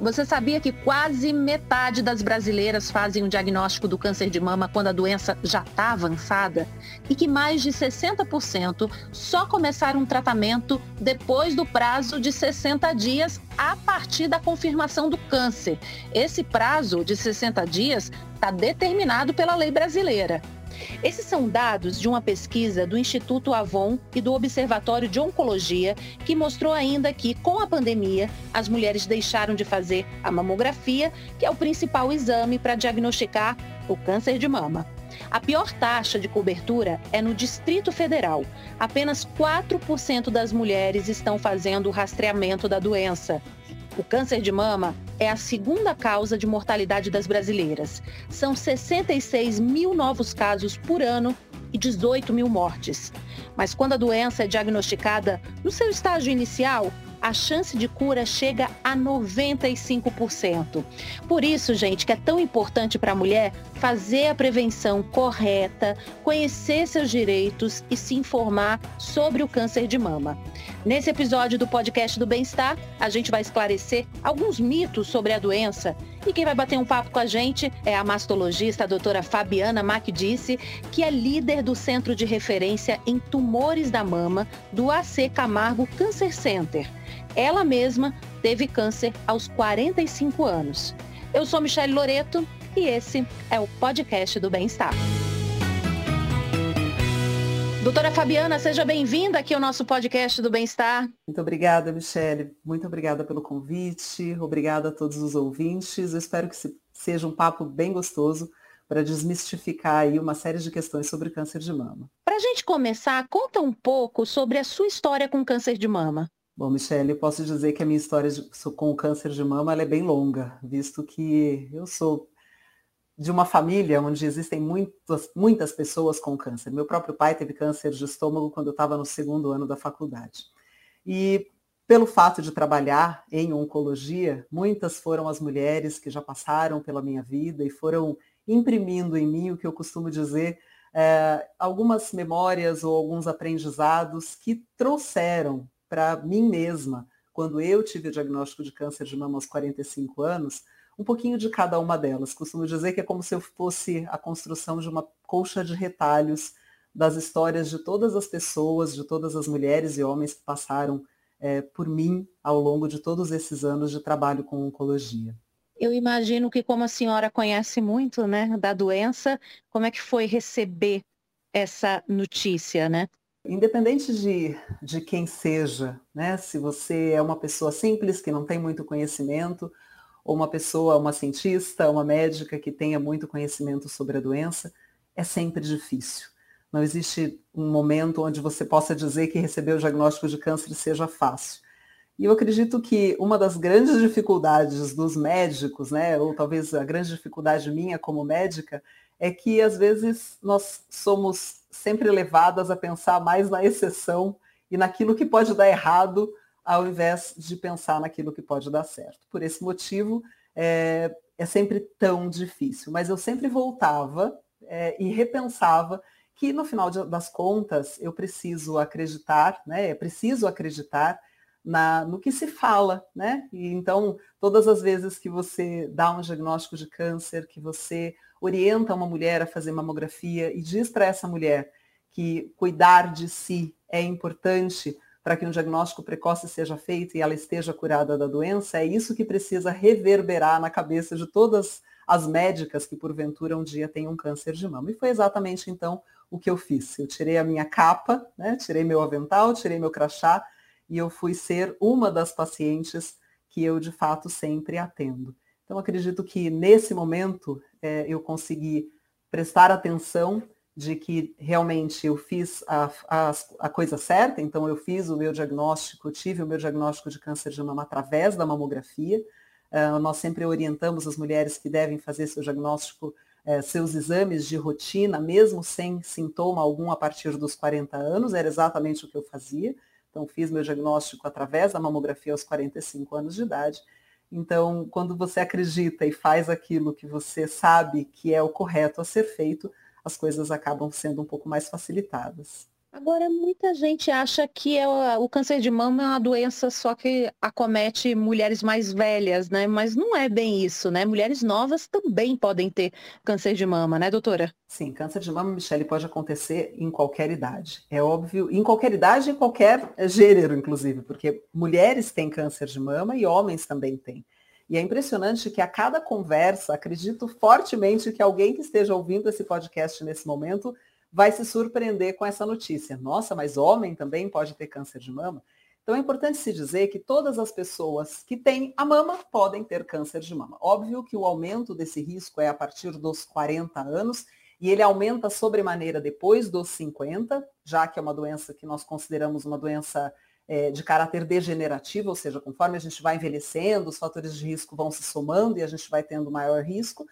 Você sabia que quase metade das brasileiras fazem um diagnóstico do câncer de mama quando a doença já está avançada? E que mais de 60% só começaram um tratamento depois do prazo de 60 dias a partir da confirmação do câncer. Esse prazo de 60 dias está determinado pela lei brasileira. Esses são dados de uma pesquisa do Instituto Avon e do Observatório de Oncologia, que mostrou ainda que, com a pandemia, as mulheres deixaram de fazer a mamografia, que é o principal exame para diagnosticar o câncer de mama. A pior taxa de cobertura é no Distrito Federal. Apenas 4% das mulheres estão fazendo o rastreamento da doença. O câncer de mama é a segunda causa de mortalidade das brasileiras. São 66 mil novos casos por ano e 18 mil mortes. Mas quando a doença é diagnosticada no seu estágio inicial, a chance de cura chega a 95%. Por isso, gente, que é tão importante para a mulher fazer a prevenção correta, conhecer seus direitos e se informar sobre o câncer de mama. Nesse episódio do podcast do Bem-Estar, a gente vai esclarecer alguns mitos sobre a doença. E quem vai bater um papo com a gente é a mastologista a doutora Fabiana Macdice, que é líder do Centro de Referência em Tumores da Mama do AC Camargo Cancer Center. Ela mesma teve câncer aos 45 anos. Eu sou Michelle Loreto e esse é o podcast do Bem-Estar. Doutora Fabiana, seja bem-vinda aqui ao nosso podcast do Bem-Estar. Muito obrigada, Michele. Muito obrigada pelo convite. Obrigada a todos os ouvintes. Eu espero que seja um papo bem gostoso para desmistificar aí uma série de questões sobre câncer de mama. Para a gente começar, conta um pouco sobre a sua história com câncer de mama. Bom, Michele, eu posso dizer que a minha história de, com o câncer de mama é bem longa, visto que eu sou de uma família onde existem muitas, muitas pessoas com câncer. Meu próprio pai teve câncer de estômago quando eu estava no segundo ano da faculdade. E pelo fato de trabalhar em oncologia, muitas foram as mulheres que já passaram pela minha vida e foram imprimindo em mim o que eu costumo dizer, é, algumas memórias ou alguns aprendizados que trouxeram para mim mesma, quando eu tive o diagnóstico de câncer de mama aos 45 anos, um pouquinho de cada uma delas. Costumo dizer que é como se eu fosse a construção de uma colcha de retalhos das histórias de todas as pessoas, de todas as mulheres e homens que passaram é, por mim ao longo de todos esses anos de trabalho com oncologia. Eu imagino que como a senhora conhece muito, né, da doença, como é que foi receber essa notícia, né? Independente de, de quem seja, né? Se você é uma pessoa simples, que não tem muito conhecimento, ou uma pessoa, uma cientista, uma médica que tenha muito conhecimento sobre a doença, é sempre difícil. Não existe um momento onde você possa dizer que receber o diagnóstico de câncer seja fácil. E eu acredito que uma das grandes dificuldades dos médicos, né, ou talvez a grande dificuldade minha como médica, é que às vezes nós somos sempre levadas a pensar mais na exceção e naquilo que pode dar errado, ao invés de pensar naquilo que pode dar certo. Por esse motivo, é, é sempre tão difícil. Mas eu sempre voltava é, e repensava que no final das contas eu preciso acreditar, né? É preciso acreditar na, no que se fala, né? E então, todas as vezes que você dá um diagnóstico de câncer, que você orienta uma mulher a fazer mamografia e diz para essa mulher que cuidar de si é importante para que um diagnóstico precoce seja feito e ela esteja curada da doença, é isso que precisa reverberar na cabeça de todas as médicas que porventura um dia tenham câncer de mama. E foi exatamente então o que eu fiz. Eu tirei a minha capa, né, tirei meu avental, tirei meu crachá e eu fui ser uma das pacientes que eu de fato sempre atendo. Então acredito que nesse momento é, eu consegui prestar atenção de que realmente eu fiz a, a, a, coisa certa, então eu fiz o meu diagnóstico, tive o meu diagnóstico de câncer de mama através da mamografia. Uh, nós sempre orientamos as mulheres que devem fazer seu diagnóstico, uh, seus exames de rotina, mesmo sem sintoma algum a partir dos 40 anos, era exatamente o que eu fazia. Então fiz meu diagnóstico através da mamografia aos 45 anos de idade. Então, quando você acredita e faz aquilo que você sabe que é o correto a ser feito, as coisas acabam sendo um pouco mais facilitadas. Agora, muita gente acha que é o câncer de mama é uma doença só que acomete mulheres mais velhas, né? Mas não é bem isso, né? Mulheres novas também podem ter câncer de mama, né, doutora? Sim, câncer de mama, Michele, pode acontecer em qualquer idade. É óbvio, em qualquer idade, em qualquer gênero, inclusive, porque mulheres têm câncer de mama e homens também têm. E é impressionante que a cada conversa, acredito fortemente que alguém que esteja ouvindo esse podcast nesse momento vai se surpreender com essa notícia. Nossa, mas homem também pode ter câncer de mama? Então é importante se dizer que todas as pessoas que têm a mama podem ter câncer de mama. Óbvio que o aumento desse risco é a partir dos 40 anos e ele aumenta sobremaneira depois dos 50, já que é uma doença que nós consideramos uma doença é, de caráter degenerativo, ou seja, conforme a gente vai envelhecendo, os fatores de risco vão se somando e a gente vai tendo maior risco,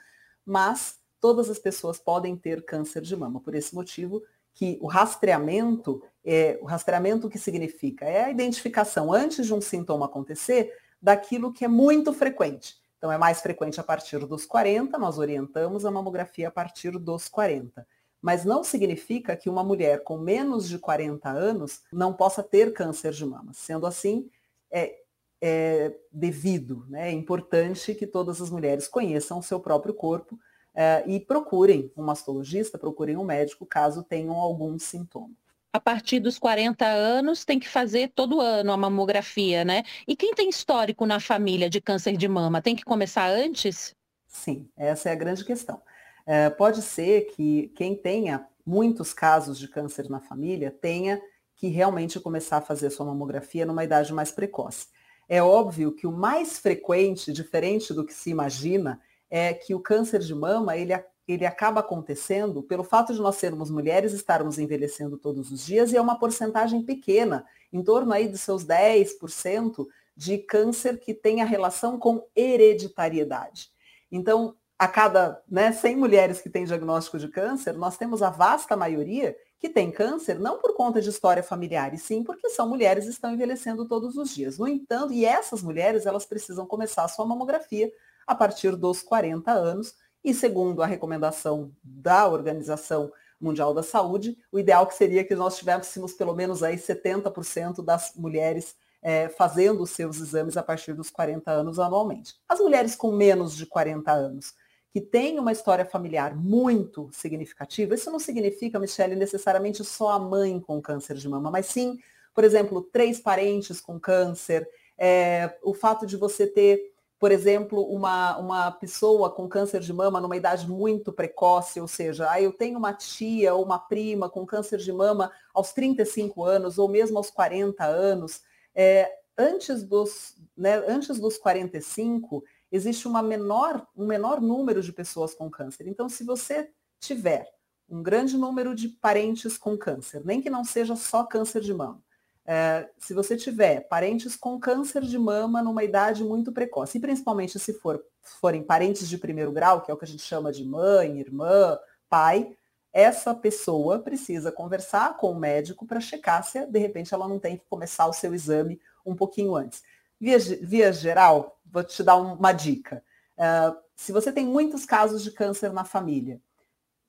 mas todas as pessoas podem ter câncer de mama. Por esse motivo que o rastreamento, é, o rastreamento que significa? É a identificação antes de um sintoma acontecer daquilo que é muito frequente. Então é mais frequente a partir dos 40, nós orientamos a mamografia a partir dos 40. Mas não significa que uma mulher com menos de 40 anos não possa ter câncer de mama. Sendo assim, é, é devido, né? é importante que todas as mulheres conheçam o seu próprio corpo é, e procurem um mastologista, procurem um médico caso tenham algum sintoma. A partir dos 40 anos tem que fazer todo ano a mamografia, né? E quem tem histórico na família de câncer de mama, tem que começar antes? Sim, essa é a grande questão. É, pode ser que quem tenha muitos casos de câncer na família tenha que realmente começar a fazer sua mamografia numa idade mais precoce. É óbvio que o mais frequente, diferente do que se imagina, é que o câncer de mama, ele, ele acaba acontecendo pelo fato de nós sermos mulheres, estarmos envelhecendo todos os dias, e é uma porcentagem pequena, em torno aí dos seus 10% de câncer que tem a relação com hereditariedade. Então, a cada né, 100 mulheres que têm diagnóstico de câncer, nós temos a vasta maioria que tem câncer não por conta de história familiar, e sim porque são mulheres e estão envelhecendo todos os dias. No entanto, e essas mulheres, elas precisam começar a sua mamografia a partir dos 40 anos. E segundo a recomendação da Organização Mundial da Saúde, o ideal que seria que nós tivéssemos pelo menos aí 70% das mulheres é, fazendo os seus exames a partir dos 40 anos anualmente. As mulheres com menos de 40 anos, que têm uma história familiar muito significativa, isso não significa, Michele, necessariamente só a mãe com câncer de mama, mas sim, por exemplo, três parentes com câncer, é, o fato de você ter por exemplo, uma, uma pessoa com câncer de mama numa idade muito precoce, ou seja, ah, eu tenho uma tia ou uma prima com câncer de mama aos 35 anos ou mesmo aos 40 anos, é, antes, dos, né, antes dos 45, existe uma menor, um menor número de pessoas com câncer. Então, se você tiver um grande número de parentes com câncer, nem que não seja só câncer de mama, é, se você tiver parentes com câncer de mama numa idade muito precoce, e principalmente se for, forem parentes de primeiro grau, que é o que a gente chama de mãe, irmã, pai, essa pessoa precisa conversar com o médico para checar se de repente ela não tem que começar o seu exame um pouquinho antes. Via, via geral, vou te dar uma dica. Uh, se você tem muitos casos de câncer na família,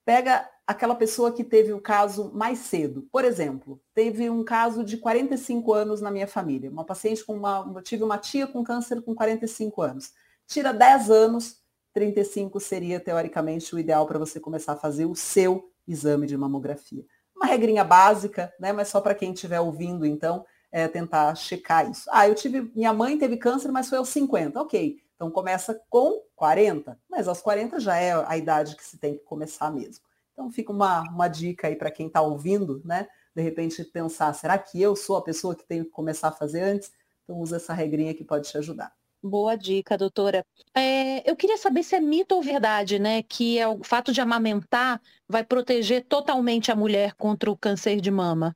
pega aquela pessoa que teve o caso mais cedo. Por exemplo, teve um caso de 45 anos na minha família. Uma paciente com uma. Tive uma tia com câncer com 45 anos. Tira 10 anos, 35 seria, teoricamente, o ideal para você começar a fazer o seu exame de mamografia. Uma regrinha básica, né? Mas só para quem estiver ouvindo, então, é tentar checar isso. Ah, eu tive. Minha mãe teve câncer, mas foi aos 50. Ok. Então começa com 40, mas aos 40 já é a idade que se tem que começar mesmo. Então fica uma, uma dica aí para quem está ouvindo, né? De repente pensar, será que eu sou a pessoa que tenho que começar a fazer antes? Então usa essa regrinha que pode te ajudar. Boa dica, doutora. É, eu queria saber se é mito ou verdade, né? Que é o fato de amamentar vai proteger totalmente a mulher contra o câncer de mama.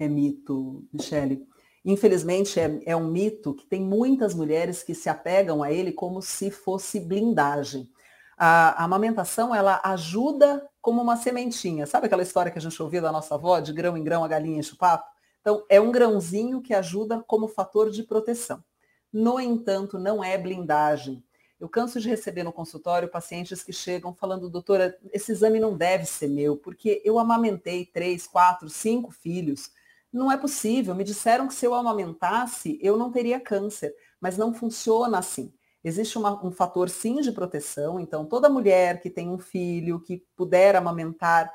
É mito, Michele. Infelizmente, é, é um mito que tem muitas mulheres que se apegam a ele como se fosse blindagem. A, a, amamentação, ela ajuda como uma sementinha. Sabe aquela história que a gente ouvia da nossa avó, de grão em grão a galinha enche o papo? Então, é um grãozinho que ajuda como fator de proteção. No entanto, não é blindagem. Eu canso de receber no consultório pacientes que chegam falando, doutora, esse exame não deve ser meu, porque eu amamentei três, quatro, cinco filhos. Não é possível. Me disseram que se eu amamentasse, eu não teria câncer. Mas não funciona assim. Existe uma, um fator sim de proteção, então toda mulher que tem um filho, que puder amamentar,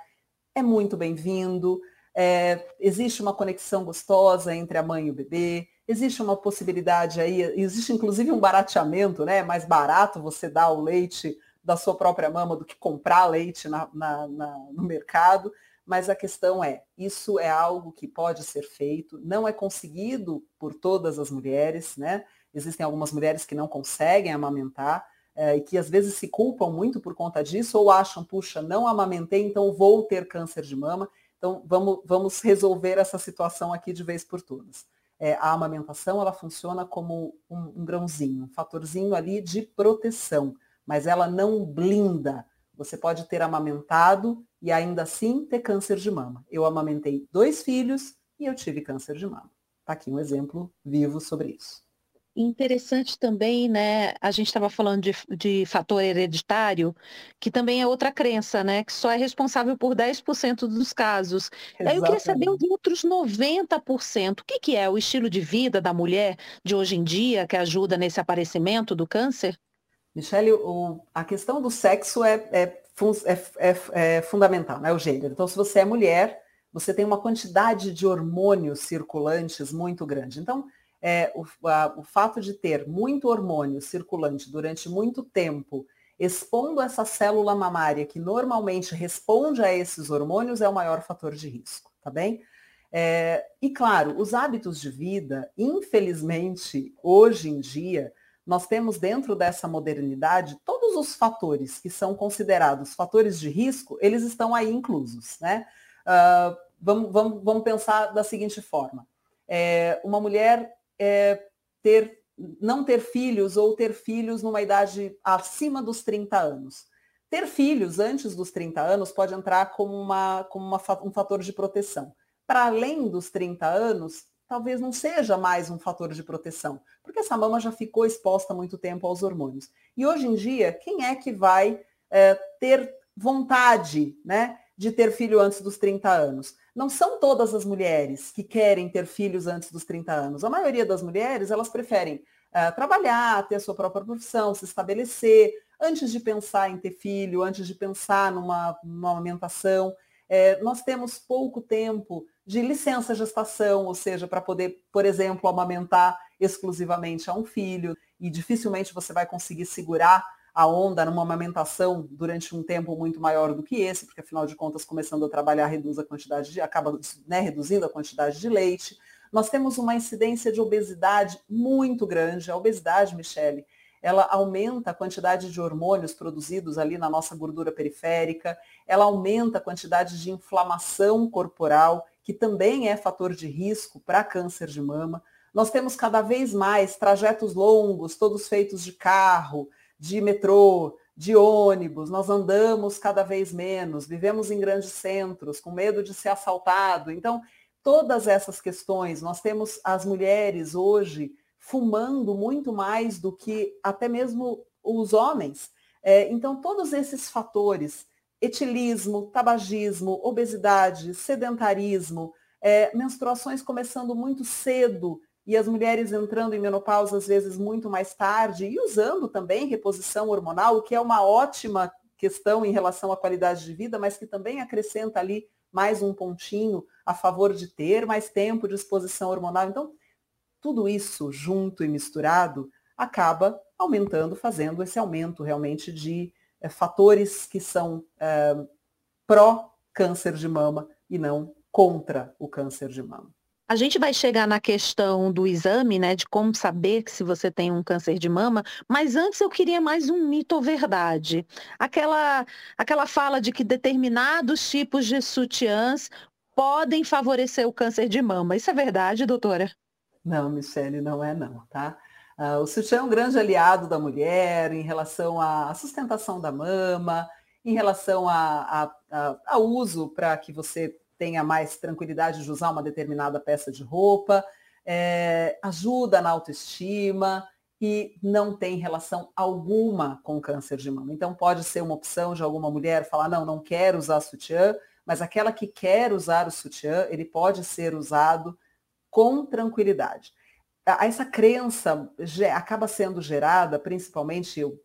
é muito bem-vindo. É, existe uma conexão gostosa entre a mãe e o bebê. Existe uma possibilidade aí, existe inclusive um barateamento, né? É mais barato você dar o leite da sua própria mama do que comprar leite na, na, na, no mercado. Mas a questão é, isso é algo que pode ser feito, não é conseguido por todas as mulheres, né? Existem algumas mulheres que não conseguem amamentar é, e que às vezes se culpam muito por conta disso ou acham, puxa, não amamentei, então vou ter câncer de mama. Então vamos, vamos resolver essa situação aqui de vez por todas é, a amamentação ela funciona como um, um grãozinho, um fatorzinho ali de proteção, mas ela não blinda. Você pode ter amamentado e ainda assim ter câncer de mama. Eu amamentei dois filhos e eu tive câncer de mama. Está aqui um exemplo vivo sobre isso. Interessante também, né? A gente estava falando de, de fator hereditário, que também é outra crença, né? Que só é responsável por 10% dos casos. Exatamente. Aí eu queria saber os outros 90%. O que, que é o estilo de vida da mulher de hoje em dia que ajuda nesse aparecimento do câncer? Michele, o, a questão do sexo é, é, é, é, é fundamental, né? O gênero. Então, se você é mulher, você tem uma quantidade de hormônios circulantes muito grande. Então, é, o, a, o fato de ter muito hormônio circulante durante muito tempo, expondo essa célula mamária que normalmente responde a esses hormônios, é o maior fator de risco, tá bem? É, e claro, os hábitos de vida, infelizmente, hoje em dia, nós temos dentro dessa modernidade todos os fatores que são considerados fatores de risco, eles estão aí inclusos, né? Uh, vamos, vamos, vamos pensar da seguinte forma. É, uma mulher é, ter, não ter filhos ou ter filhos numa idade acima dos 30 anos. Ter filhos antes dos 30 anos pode entrar como, uma, como uma, um fator de proteção. Para além dos 30 anos, talvez não seja mais um fator de proteção, porque essa mama já ficou exposta há muito tempo aos hormônios. E hoje em dia, quem é que vai é, ter vontade né, de ter filho antes dos 30 anos? não são todas as mulheres que querem ter filhos antes dos 30 anos. A maioria das mulheres, elas preferem uh, trabalhar, ter a sua própria profissão, se estabelecer, antes de pensar em ter filho, antes de pensar numa, numa amamentação. É, nós temos pouco tempo de licença gestação, ou seja, para poder, por exemplo, amamentar exclusivamente a um filho, e dificilmente você vai conseguir segurar a onda numa amamentação durante um tempo muito maior do que esse, porque afinal de contas, começando a trabalhar, reduz a quantidade de, acaba né, reduzindo a quantidade de leite. Nós temos uma incidência de obesidade muito grande. A obesidade, Michele, ela aumenta a quantidade de hormônios produzidos ali na nossa gordura periférica, ela aumenta a quantidade de inflamação corporal, que também é fator de risco para câncer de mama. Nós temos cada vez mais trajetos longos, todos feitos de carro, de metrô, de ônibus, nós andamos cada vez menos, vivemos em grandes centros, com medo de ser assaltado. Então, todas essas questões, nós temos as mulheres hoje fumando muito mais do que até mesmo os homens. É, então, todos esses fatores, etilismo, tabagismo, obesidade, sedentarismo, é, menstruações começando muito cedo, e as mulheres entrando em menopausa às vezes muito mais tarde e usando também reposição hormonal, o que é uma ótima questão em relação à qualidade de vida, mas que também acrescenta ali mais um pontinho a favor de ter mais tempo de exposição hormonal. Então, tudo isso junto e misturado acaba aumentando, fazendo esse aumento realmente de fatores que são é, pró-câncer de mama e não contra o câncer de mama. A gente vai chegar na questão do exame, né, de como saber se você tem um câncer de mama, mas antes eu queria mais um mito ou verdade. Aquela, aquela fala de que determinados tipos de sutiãs podem favorecer o câncer de mama. Isso é verdade, doutora? Não, Michele, não é não, tá? Uh, o sutiã é um grande aliado da mulher em relação à sustentação da mama, em relação ao uso para que você tenha mais tranquilidade de usar uma determinada peça de roupa. é, ajuda na autoestima e não tem relação alguma com câncer de mama. Então pode ser uma opção de alguma mulher falar, não, não quero usar sutiã, mas aquela que quer usar o sutiã, ele pode ser usado com tranquilidade. Essa crença acaba sendo gerada, principalmente, eu,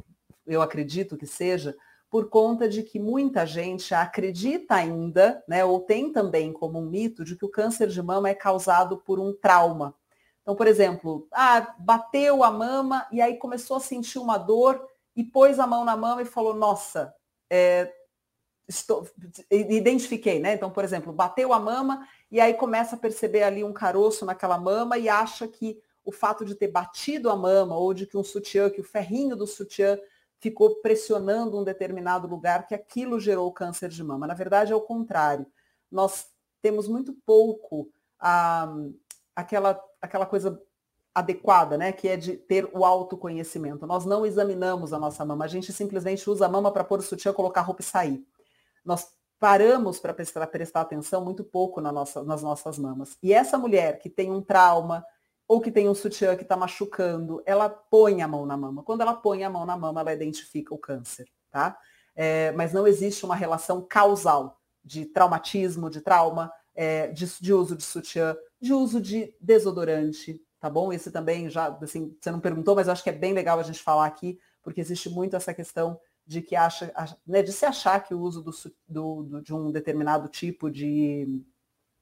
eu acredito que seja, por conta de que muita gente acredita ainda, né, ou tem também como um mito de que o câncer de mama é causado por um trauma. Então, por exemplo, ah, bateu a mama e aí começou a sentir uma dor e pôs a mão na mama e falou, nossa, é, estou, identifiquei, né? Então, por exemplo, bateu a mama e aí começa a perceber ali um caroço naquela mama e acha que o fato de ter batido a mama ou de que um sutiã, que o ferrinho do sutiã ficou pressionando um determinado lugar, que aquilo gerou câncer de mama. Na verdade, é o contrário. Nós temos muito pouco ah, aquela, aquela coisa adequada, né, que é de ter o autoconhecimento. Nós não examinamos a nossa mama, a gente simplesmente usa a mama para pôr o sutiã, colocar a roupa e sair. Nós paramos para prestar, prestar, atenção muito pouco na nossa, nas nossas mamas. E essa mulher que tem um trauma, ou que tem um sutiã que está machucando, ela põe a mão na mama. Quando ela põe a mão na mama, ela identifica o câncer, tá? É, mas não existe uma relação causal de traumatismo, de trauma, é, de, de, uso de sutiã, de uso de desodorante, tá bom? Esse também já, assim, você não perguntou, mas eu acho que é bem legal a gente falar aqui, porque existe muito essa questão de que acha, né, de se achar que o uso do, do, do, de um determinado tipo de,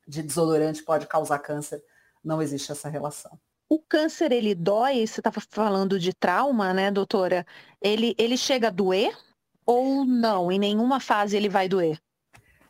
de desodorante pode causar câncer não existe essa relação. O câncer, ele dói, você estava falando de trauma, né, doutora? Ele, ele chega a doer ou não? Em nenhuma fase ele vai doer?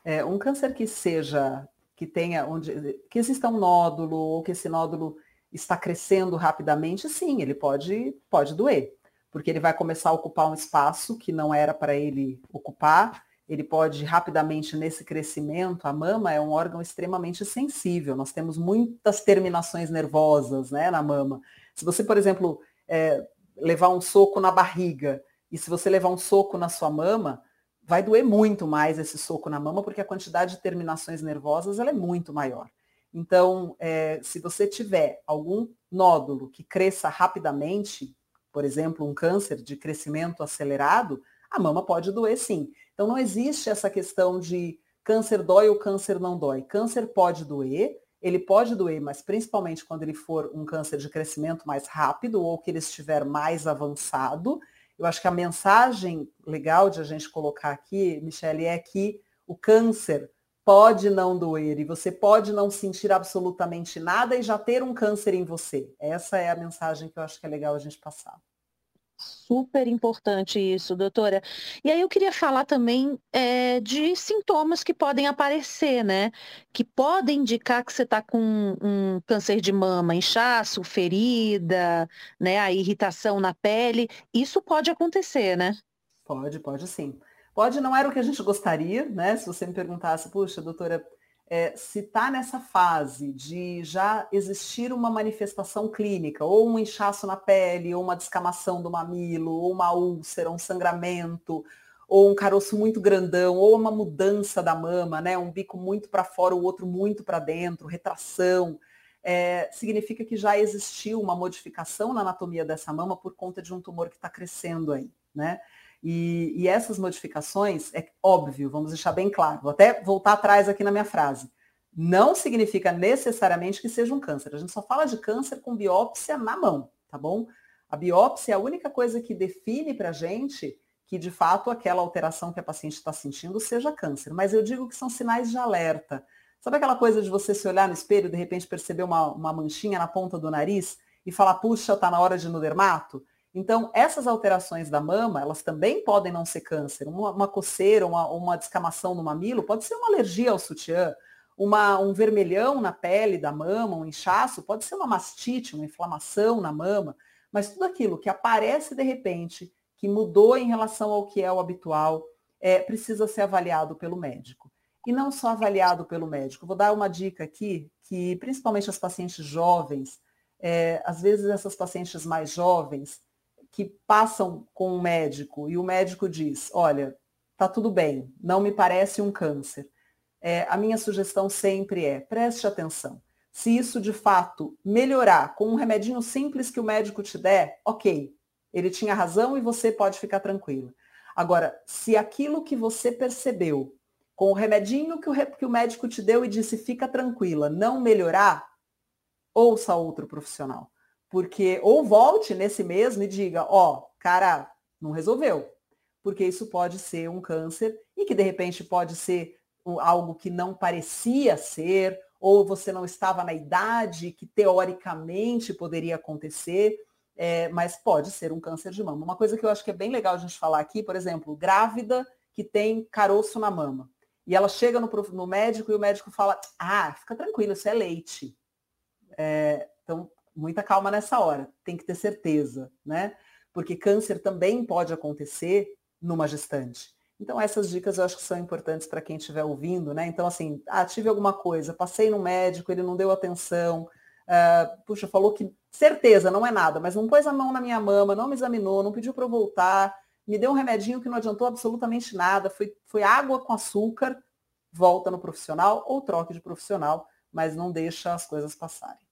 É, um câncer que seja, que tenha, onde, que exista um nódulo, ou que esse nódulo está crescendo rapidamente, sim, ele pode, pode doer, porque ele vai começar a ocupar um espaço que não era para ele ocupar, ele pode rapidamente nesse crescimento, a mama é um órgão extremamente sensível, nós temos muitas terminações nervosas né, na mama. Se você, por exemplo, é, levar um soco na barriga, e se você levar um soco na sua mama, vai doer muito mais esse soco na mama, porque a quantidade de terminações nervosas ela é muito maior. Então, é, se você tiver algum nódulo que cresça rapidamente, por exemplo, um câncer de crescimento acelerado, a mama pode doer sim. Então não existe essa questão de câncer dói ou câncer não dói. Câncer pode doer, ele pode doer, mas principalmente quando ele for um câncer de crescimento mais rápido ou que ele estiver mais avançado. Eu acho que a mensagem legal de a gente colocar aqui, Michele, é que o câncer pode não doer e você pode não sentir absolutamente nada e já ter um câncer em você. Essa é a mensagem que eu acho que é legal a gente passar. Super importante isso, doutora. E aí eu queria falar também é, de sintomas que podem aparecer, né? Que podem indicar que você está com um câncer de mama, inchaço, ferida, né? A irritação na pele. Isso pode acontecer, né? Pode, pode sim. Pode, não era o que a gente gostaria, né? Se você me perguntasse, puxa, doutora, é, se está nessa fase de já existir uma manifestação clínica, ou um inchaço na pele, ou uma descamação do mamilo, ou uma úlcera, um sangramento, ou um caroço muito grandão, ou uma mudança da mama, né? um bico muito para fora, o outro muito para dentro, retração, é, significa que já existiu uma modificação na anatomia dessa mama por conta de um tumor que está crescendo aí. Né? E, e, essas modificações, é óbvio, vamos deixar bem claro, vou até voltar atrás aqui na minha frase, não significa necessariamente que seja um câncer. A gente só fala de câncer com biópsia na mão, tá bom? A biópsia é a única coisa que define para a gente que de fato aquela alteração que a paciente está sentindo seja câncer. Mas eu digo que são sinais de alerta. Sabe aquela coisa de você se olhar no espelho e de repente perceber uma, uma manchinha na ponta do nariz e falar, puxa, está na hora de ir no dermato? Então, essas alterações da mama, elas também podem não ser câncer. Uma, uma coceira, uma, uma descamação no mamilo, pode ser uma alergia ao sutiã. Uma, um vermelhão na pele da mama, um inchaço, pode ser uma mastite, uma inflamação na mama. Mas tudo aquilo que aparece de repente, que mudou em relação ao que é o habitual, é, precisa ser avaliado pelo médico. E não só avaliado pelo médico. Vou dar uma dica aqui, que principalmente as pacientes jovens, é, às vezes essas pacientes mais jovens, que passam com um médico e o médico diz, olha, tá tudo bem, não me parece um câncer. É, a minha sugestão sempre é, preste atenção. Se isso de fato melhorar com um remedinho simples que o médico te der, ok, ele tinha razão e você pode ficar tranquila. Agora, se aquilo que você percebeu com o remedinho que o, que o médico te deu e disse fica tranquila, não melhorar, ouça outro profissional. Porque, ou volte nesse mesmo e diga, ó, oh, cara, não resolveu. Porque isso pode ser um câncer e que de repente pode ser algo que não parecia ser, ou você não estava na idade que teoricamente poderia acontecer, é, mas pode ser um câncer de mama. Uma coisa que eu acho que é bem legal a gente falar aqui, por exemplo, grávida que tem caroço na mama. E ela chega no, no médico e o médico fala, ah, fica tranquilo, isso é leite. É, então, muita calma nessa hora, tem que ter certeza, né? Porque câncer também pode acontecer numa gestante. Então, essas dicas eu acho que são importantes para quem estiver ouvindo, né? Então, assim, ah, tive alguma coisa, passei no médico, ele não deu atenção, uh, puxa, falou que certeza, não é nada, mas não pôs a mão na minha mama, não me examinou, não pediu para eu voltar, me deu um remedinho que não adiantou absolutamente nada, foi, foi água com açúcar, volta no profissional ou troque de profissional, mas não deixa as coisas passarem.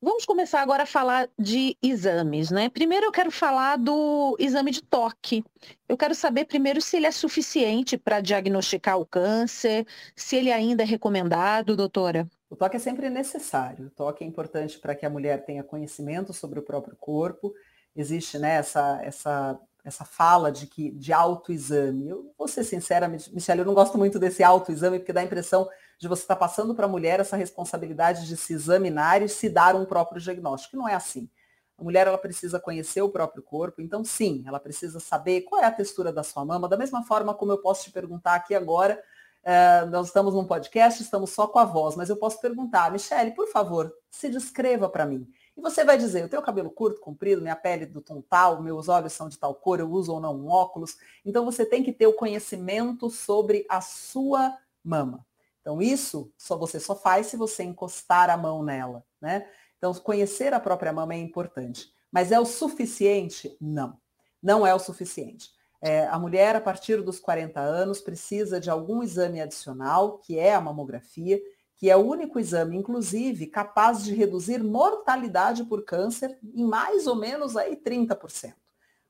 Vamos começar agora a falar de exames, né? Primeiro eu quero falar do exame de toque. Eu quero saber primeiro se ele é suficiente para diagnosticar o câncer, se ele ainda é recomendado, doutora. O toque é sempre necessário. O toque é importante para que a mulher tenha conhecimento sobre o próprio corpo. Existe né, essa, essa essa fala de que de autoexame. Eu vou ser sincera, Michelle, eu não gosto muito desse autoexame, porque dá a impressão de você estar tá passando para a mulher essa responsabilidade de se examinar e se dar um próprio diagnóstico. Não é assim. A mulher ela precisa conhecer o próprio corpo, então sim, ela precisa saber qual é a textura da sua mama, da mesma forma como eu posso te perguntar aqui agora, uh, nós estamos num podcast, estamos só com a voz, mas eu posso perguntar, Michelle, por favor, se descreva para mim. E você vai dizer, eu tenho cabelo curto, comprido, minha pele do tom tal, meus olhos são de tal cor, eu uso ou não um óculos. Então você tem que ter o conhecimento sobre a sua mama. Então isso só você só faz se você encostar a mão nela, né? Então conhecer a própria mama é importante. Mas é o suficiente? Não. Não é o suficiente. É, a mulher, a partir dos 40 anos, precisa de algum exame adicional, que é a mamografia, que é o único exame, inclusive, capaz de reduzir mortalidade por câncer em mais ou menos aí 30%.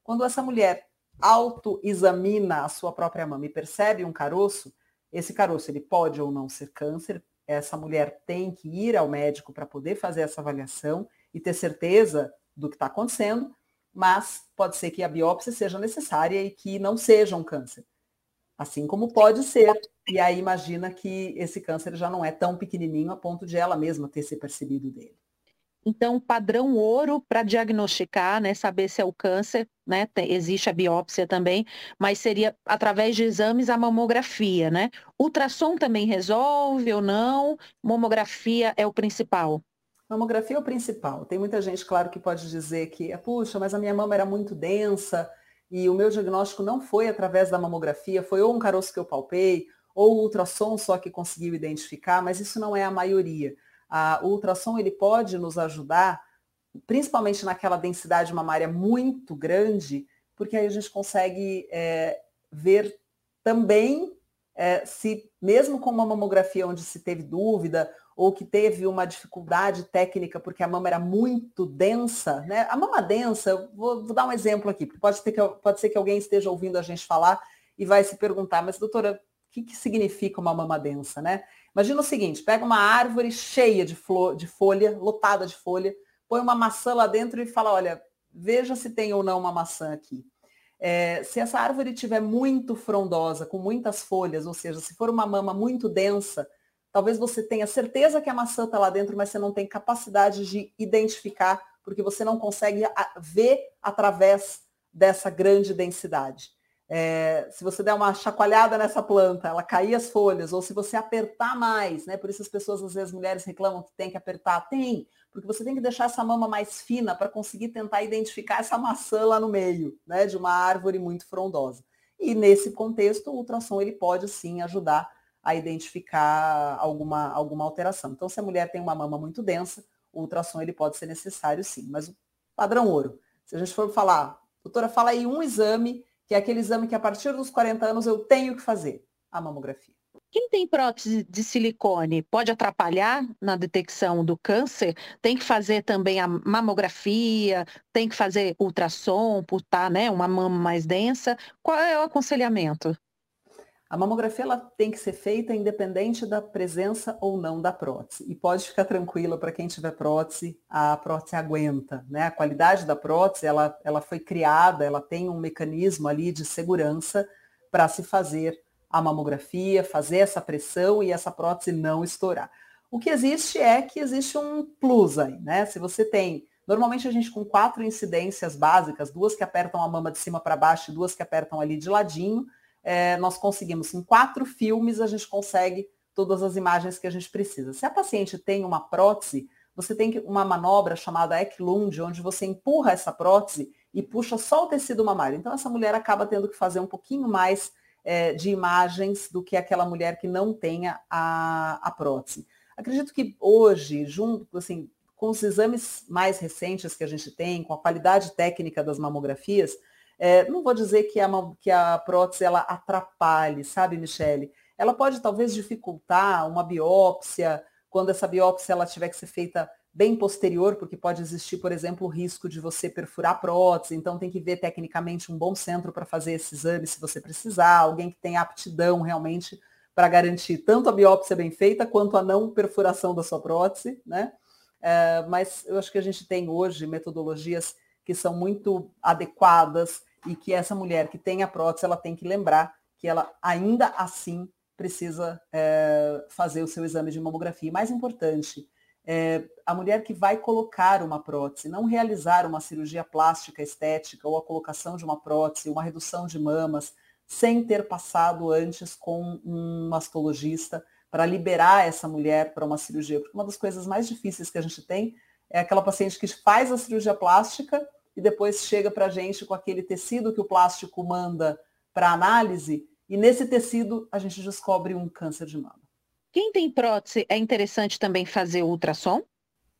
Quando essa mulher autoexamina a sua própria mama e percebe um caroço, esse caroço ele pode ou não ser câncer, essa mulher tem que ir ao médico para poder fazer essa avaliação e ter certeza do que está acontecendo, mas pode ser que a biópsia seja necessária e que não seja um câncer. Assim como pode ser e aí imagina que esse câncer já não é tão pequenininho a ponto de ela mesma ter se percebido dele. Então, padrão ouro para diagnosticar, né, saber se é o câncer, né, tem, existe a biópsia também, mas seria através de exames a mamografia, né? Ultrassom também resolve ou não? Mamografia é o principal? Mamografia é o principal. Tem muita gente, claro, que pode dizer que, puxa, mas a minha mama era muito densa e o meu diagnóstico não foi através da mamografia, foi ou um caroço que eu palpei, ou o ultrassom só que conseguiu identificar, mas isso não é a maioria. A, o ultrassom ele pode nos ajudar, principalmente naquela densidade mamária muito grande, porque aí a gente consegue é, ver também é, se, mesmo com uma mamografia onde se teve dúvida ou que teve uma dificuldade técnica porque a mama era muito densa, né? A mama densa, vou, vou dar um exemplo aqui, pode, ter que, pode ser que alguém esteja ouvindo a gente falar e vai se perguntar, mas doutora, o que, que significa uma mama densa, né? Imagina o seguinte, pega uma árvore cheia de, flor, de folha, lotada de folha, põe uma maçã lá dentro e fala, olha, veja se tem ou não uma maçã aqui. É, se essa árvore tiver muito frondosa, com muitas folhas, ou seja, se for uma mama muito densa, talvez você tenha certeza que a maçã está lá dentro, mas você não tem capacidade de identificar, porque você não consegue ver através dessa grande densidade. É, se você der uma chacoalhada nessa planta, ela cair as folhas, ou se você apertar mais, né? Por isso as pessoas, às vezes, mulheres reclamam que tem que apertar. Tem, porque você tem que deixar essa mama mais fina para conseguir tentar identificar essa maçã lá no meio, né? De uma árvore muito frondosa. E nesse contexto, o ultrassom ele pode sim ajudar a identificar alguma, alguma alteração. Então, se a mulher tem uma mama muito densa, o ultrassom ele pode ser necessário sim. Mas o padrão ouro, se a gente for falar, doutora, fala aí um exame que é aquele exame que a partir dos 40 anos eu tenho que fazer, a mamografia. Quem tem prótese de silicone pode atrapalhar na detecção do câncer? Tem que fazer também a mamografia, tem que fazer ultrassom por estar né, uma mama mais densa. Qual é o aconselhamento? A mamografia ela tem que ser feita independente da presença ou não da prótese. E pode ficar tranquila para quem tiver prótese, a prótese aguenta. Né? A qualidade da prótese ela, ela foi criada, ela tem um mecanismo ali de segurança para se fazer a mamografia, fazer essa pressão e essa prótese não estourar. O que existe é que existe um plus aí, né? Se você tem, normalmente a gente com quatro incidências básicas, duas que apertam a mama de cima para baixo e duas que apertam ali de ladinho, é, nós conseguimos, em quatro filmes, a gente consegue todas as imagens que a gente precisa. Se a paciente tem uma prótese, você tem uma manobra chamada Eklund, onde você empurra essa prótese e puxa só o tecido mamário. Então, essa mulher acaba tendo que fazer um pouquinho mais é, de imagens do que aquela mulher que não tenha a, a prótese. Acredito que hoje, junto, assim, com os exames mais recentes que a gente tem, com a qualidade técnica das mamografias, é, não vou dizer que a, que a prótese ela atrapalhe, sabe, Michele? Ela pode talvez dificultar uma biópsia, quando essa biópsia ela tiver que ser feita bem posterior, porque pode existir, por exemplo, o risco de você perfurar a prótese, então tem que ver tecnicamente um bom centro para fazer esse exame se você precisar, alguém que tenha aptidão realmente para garantir tanto a biópsia bem feita quanto a não perfuração da sua prótese, né? É, mas eu acho que a gente tem hoje metodologias que são muito adequadas e que essa mulher que tem a prótese, ela tem que lembrar que ela ainda assim precisa é, fazer o seu exame de mamografia. E mais importante, é, a mulher que vai colocar uma prótese, não realizar uma cirurgia plástica estética ou a colocação de uma prótese, uma redução de mamas, sem ter passado antes com um mastologista para liberar essa mulher para uma cirurgia. Porque uma das coisas mais difíceis que a gente tem é aquela paciente que faz a cirurgia plástica e depois chega para a gente com aquele tecido que o plástico manda para análise, e nesse tecido a gente descobre um câncer de mama. Quem tem prótese, é interessante também fazer ultrassom?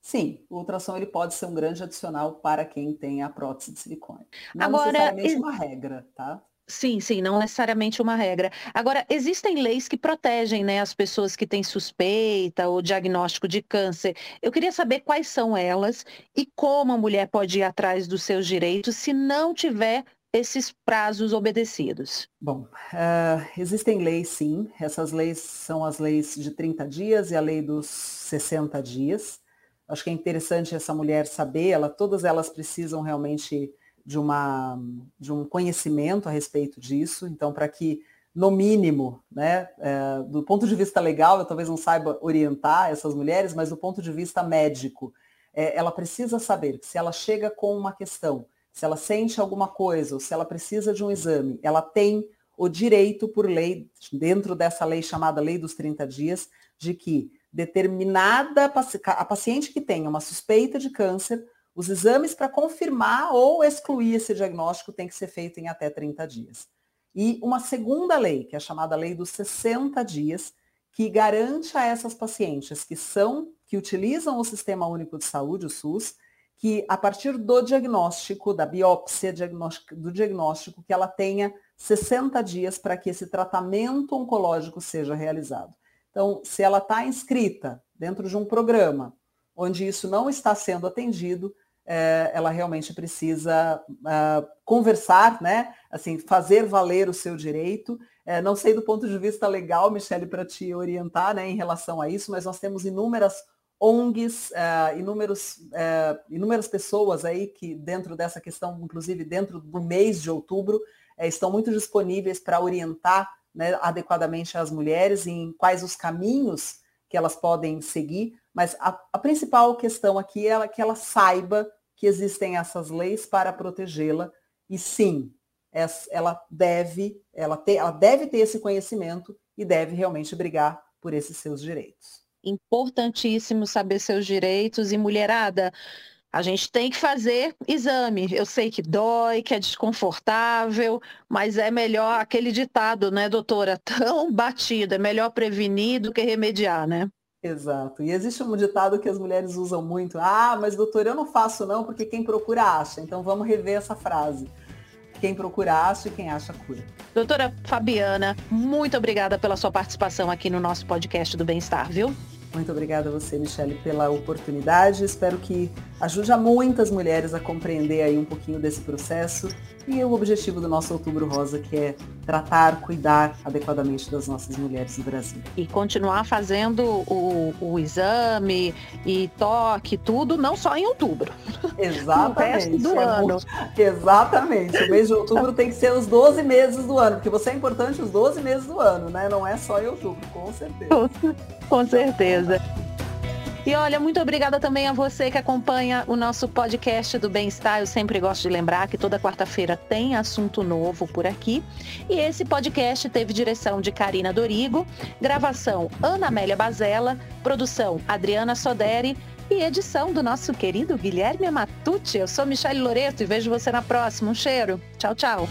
Sim, o ultrassom ele pode ser um grande adicional para quem tem a prótese de silicone. Não Agora, necessariamente uma regra, tá? Sim, sim, não necessariamente uma regra. Agora, existem leis que protegem né, as pessoas que têm suspeita ou diagnóstico de câncer. Eu queria saber quais são elas e como a mulher pode ir atrás dos seus direitos se não tiver esses prazos obedecidos? Bom, uh, existem leis sim. Essas leis são as leis de 30 dias e a lei dos 60 dias. Acho que é interessante essa mulher saber, ela, todas elas precisam realmente de, uma, de um conhecimento a respeito disso. Então, para que, no mínimo, né, é, do ponto de vista legal, eu talvez não saiba orientar essas mulheres, mas do ponto de vista médico, é, ela precisa saber que se ela chega com uma questão se ela sente alguma coisa ou se ela precisa de um exame, ela tem o direito por lei, dentro dessa lei chamada Lei dos 30 Dias, de que determinada a paciente que tenha uma suspeita de câncer, os exames para confirmar ou excluir esse diagnóstico tem que ser feito em até 30 dias. E uma segunda lei, que é a chamada Lei dos 60 Dias, que garante a essas pacientes que são, que utilizam o Sistema Único de Saúde, o SUS, que a partir do diagnóstico, da biópsia do diagnóstico, que ela tenha 60 dias para que esse tratamento oncológico seja realizado. Então, se ela está inscrita dentro de um programa onde isso não está sendo atendido, ela realmente precisa é, conversar, né? Assim, fazer valer o seu direito. É, não sei do ponto de vista legal, Michele, para te orientar né, em relação a isso, mas nós temos inúmeras ONGs, inúmeros, inúmeras pessoas aí que dentro dessa questão, inclusive dentro do mês de outubro, estão muito disponíveis para orientar né, adequadamente as mulheres em quais os caminhos que elas podem seguir, mas a, a principal questão aqui é que ela saiba que existem essas leis para protegê-la e sim, ela deve, ela, ter, ela deve ter esse conhecimento e deve realmente brigar por esses seus direitos importantíssimo saber seus direitos e mulherada. A gente tem que fazer exame. Eu sei que dói, que é desconfortável, mas é melhor aquele ditado, né, doutora? Tão batido, é melhor prevenir do que remediar, né? Exato. E existe um ditado que as mulheres usam muito. Ah, mas doutor, eu não faço não, porque quem procura acha. Então vamos rever essa frase. quem procura acha e quem acha cura. Doutora Fabiana, muito obrigada pela sua participação aqui no nosso podcast do Bem-Estar, viu? Muito obrigada a você, Michele, pela oportunidade. Espero que ajude a muitas mulheres a compreender aí um pouquinho desse processo e o objetivo do nosso Outubro Rosa, que é tratar, cuidar adequadamente das nossas mulheres no Brasil. E continuar fazendo o, o exame e toque, tudo, não só em outubro. Exatamente. do é ano. Muito... Exatamente. O mês de outubro tem que ser os 12 meses do ano, porque você é importante os 12 meses do ano, né? Não é só em outubro, com certeza. com certeza. E olha, muito obrigada também a você que acompanha o nosso podcast do Bem-Estar. Eu sempre gosto de lembrar que toda quarta-feira tem assunto novo por aqui. E esse podcast teve direção de Karina Dorigo, gravação Ana Amélia Bazella, produção Adriana Soderi e edição do nosso querido Guilherme Matucci. Eu sou Michelle Loreto e vejo você na próxima. Um cheiro. Tchau, tchau.